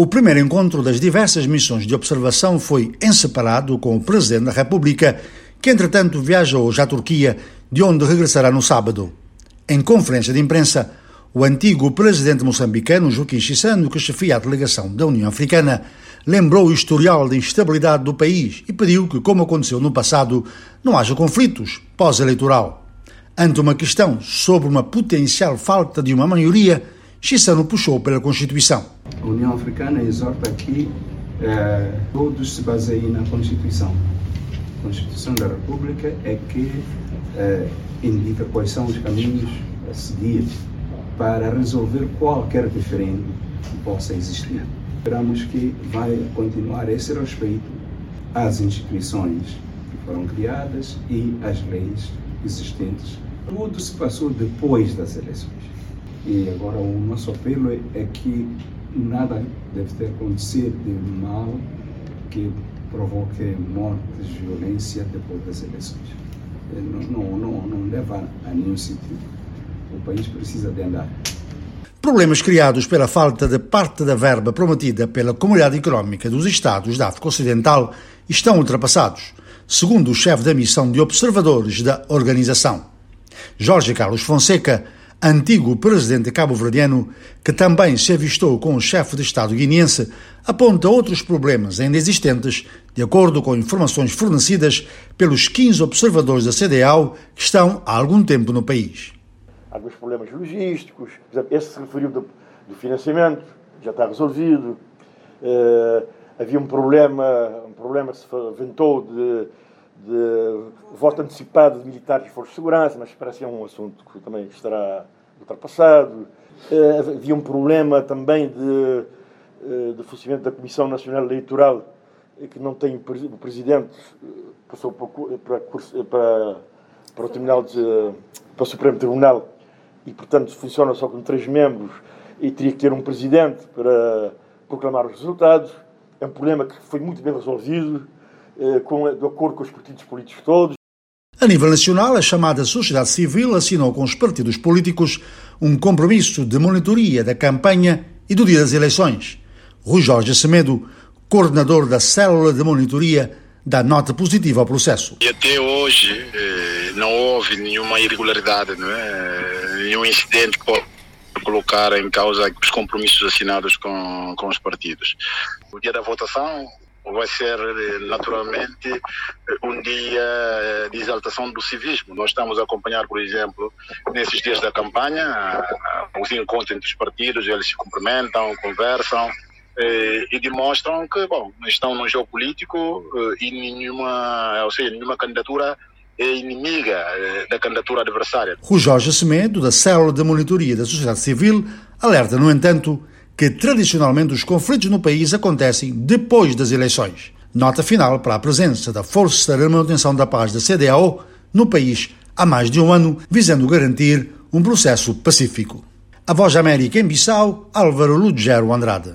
O primeiro encontro das diversas missões de observação foi em separado com o Presidente da República, que entretanto viaja hoje à Turquia, de onde regressará no sábado. Em conferência de imprensa, o antigo presidente moçambicano Joaquim Chissano, que chefia a delegação da União Africana, lembrou o historial de instabilidade do país e pediu que, como aconteceu no passado, não haja conflitos pós-eleitoral. Ante uma questão sobre uma potencial falta de uma maioria, Chissano puxou pela Constituição. A União Africana exorta que eh, todos se baseiem na Constituição. A Constituição da República é que eh, indica quais são os caminhos a seguir para resolver qualquer diferente que possa existir. Esperamos que vai continuar esse respeito às instituições que foram criadas e às leis existentes. Tudo se passou depois das eleições. E agora o nosso apelo é que nada deve ter acontecido de mal que provoque mortes, violência depois das eleições. Não, não, não, não leva a nenhum sentido. O país precisa de andar. Problemas criados pela falta de parte da verba prometida pela Comunidade Económica dos Estados da África Ocidental estão ultrapassados, segundo o chefe da missão de observadores da organização. Jorge Carlos Fonseca antigo presidente cabo-verdiano, que também se avistou com o chefe de Estado guineense, aponta outros problemas ainda existentes, de acordo com informações fornecidas pelos 15 observadores da CDAO que estão há algum tempo no país. Alguns problemas logísticos, esse se referiu do, do financiamento, já está resolvido. Uh, havia um problema, um problema que se ventou de de voto antecipado de militares e forças de segurança, mas parece que é um assunto que também estará ultrapassado. Uh, havia um problema também de, uh, de funcionamento da Comissão Nacional Eleitoral, que não tem o presidente, passou para, para, para o Tribunal de, para o Supremo Tribunal e, portanto, funciona só com três membros e teria que ter um presidente para proclamar os resultados. É um problema que foi muito bem resolvido eh, com, de acordo com os partidos políticos todos. A nível nacional, a chamada sociedade civil assinou com os partidos políticos um compromisso de monitoria da campanha e do dia das eleições. Rui Jorge Semedo, coordenador da célula de monitoria, dá nota positiva ao processo. E até hoje eh, não houve nenhuma irregularidade, não é? nenhum incidente que pode colocar em causa os compromissos assinados com, com os partidos. O dia da votação vai ser eh, naturalmente eh, um dia eh, de exaltação do civismo. Nós estamos a acompanhar, por exemplo, nesses dias da campanha, os encontros entre os partidos, eles se cumprimentam, conversam e demonstram que, bom, estão num jogo político e nenhuma, ou seja, nenhuma candidatura é inimiga da candidatura adversária. Rui Jorge Semedo, da Célula de Monitoria da Sociedade Civil, alerta, no entanto, que tradicionalmente os conflitos no país acontecem depois das eleições. Nota final para a presença da Força de Manutenção da Paz da CDAO no país há mais de um ano, visando garantir um processo pacífico. A Voz da América em Bissau, Álvaro Lugero Andrade.